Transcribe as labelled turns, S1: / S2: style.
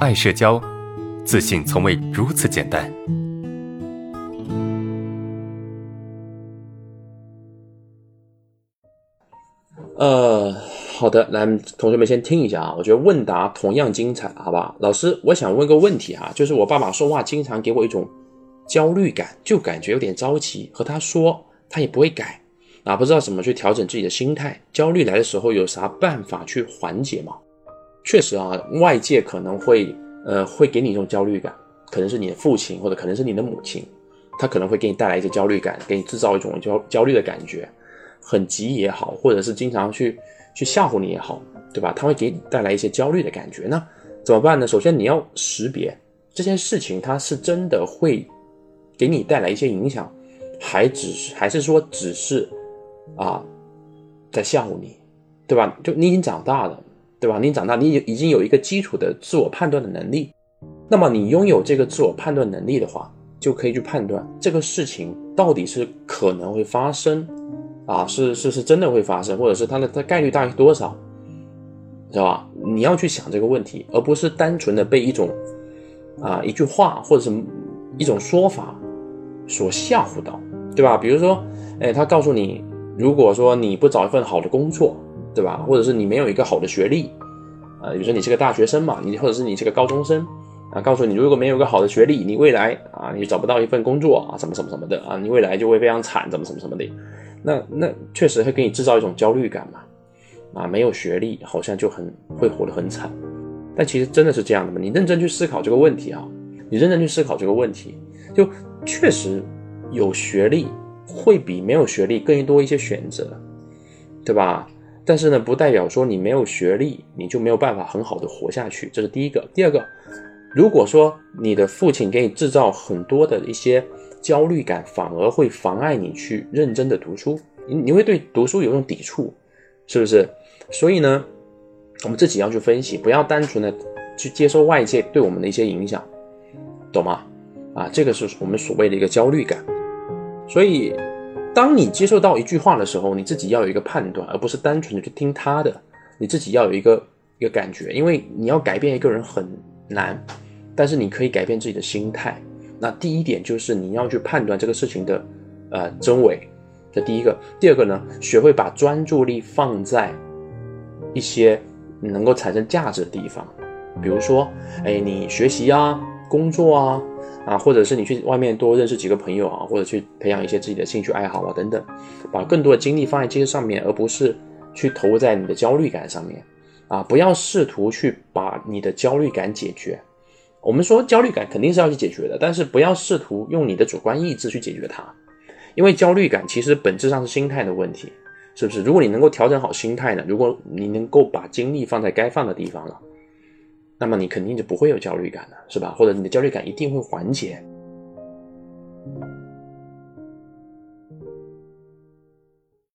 S1: 爱社交，自信从未如此简单。
S2: 呃，好的，来，同学们先听一下啊，我觉得问答同样精彩，好吧？老师，我想问个问题啊，就是我爸爸说话经常给我一种焦虑感，就感觉有点着急，和他说他也不会改啊，不知道怎么去调整自己的心态。焦虑来的时候有啥办法去缓解吗？确实啊，外界可能会呃会给你一种焦虑感，可能是你的父亲或者可能是你的母亲，他可能会给你带来一些焦虑感，给你制造一种焦焦虑的感觉。很急也好，或者是经常去去吓唬你也好，对吧？他会给你带来一些焦虑的感觉呢，怎么办呢？首先你要识别这件事情，它是真的会给你带来一些影响，还只是还是说只是啊在吓唬你，对吧？就你已经长大了，对吧？你长大，你已经有一个基础的自我判断的能力，那么你拥有这个自我判断能力的话，就可以去判断这个事情到底是可能会发生。啊，是是是真的会发生，或者是它的它概率大于多少，知道吧？你要去想这个问题，而不是单纯的被一种啊一句话或者是一种说法所吓唬到，对吧？比如说，哎，他告诉你，如果说你不找一份好的工作，对吧？或者是你没有一个好的学历，啊，比如说你是个大学生嘛，你或者是你是个高中生，啊，告诉你如果没有一个好的学历，你未来啊你找不到一份工作啊，什么什么什么的啊，你未来就会非常惨，怎么什么什么的。那那确实会给你制造一种焦虑感嘛，啊，没有学历好像就很会活得很惨，但其实真的是这样的吗？你认真去思考这个问题啊，你认真去思考这个问题，就确实有学历会比没有学历更多一些选择，对吧？但是呢，不代表说你没有学历你就没有办法很好的活下去，这是第一个。第二个，如果说你的父亲给你制造很多的一些。焦虑感反而会妨碍你去认真的读书，你你会对读书有一种抵触，是不是？所以呢，我们自己要去分析，不要单纯的去接受外界对我们的一些影响，懂吗？啊，这个是我们所谓的一个焦虑感。所以，当你接受到一句话的时候，你自己要有一个判断，而不是单纯的去听他的，你自己要有一个一个感觉，因为你要改变一个人很难，但是你可以改变自己的心态。那第一点就是你要去判断这个事情的，呃真伪，这第一个。第二个呢，学会把专注力放在一些能够产生价值的地方，比如说，哎，你学习啊，工作啊，啊，或者是你去外面多认识几个朋友啊，或者去培养一些自己的兴趣爱好啊等等，把更多的精力放在这些上面，而不是去投入在你的焦虑感上面，啊，不要试图去把你的焦虑感解决。我们说焦虑感肯定是要去解决的，但是不要试图用你的主观意志去解决它，因为焦虑感其实本质上是心态的问题，是不是？如果你能够调整好心态呢，如果你能够把精力放在该放的地方了，那么你肯定就不会有焦虑感了，是吧？或者你的焦虑感一定会缓解。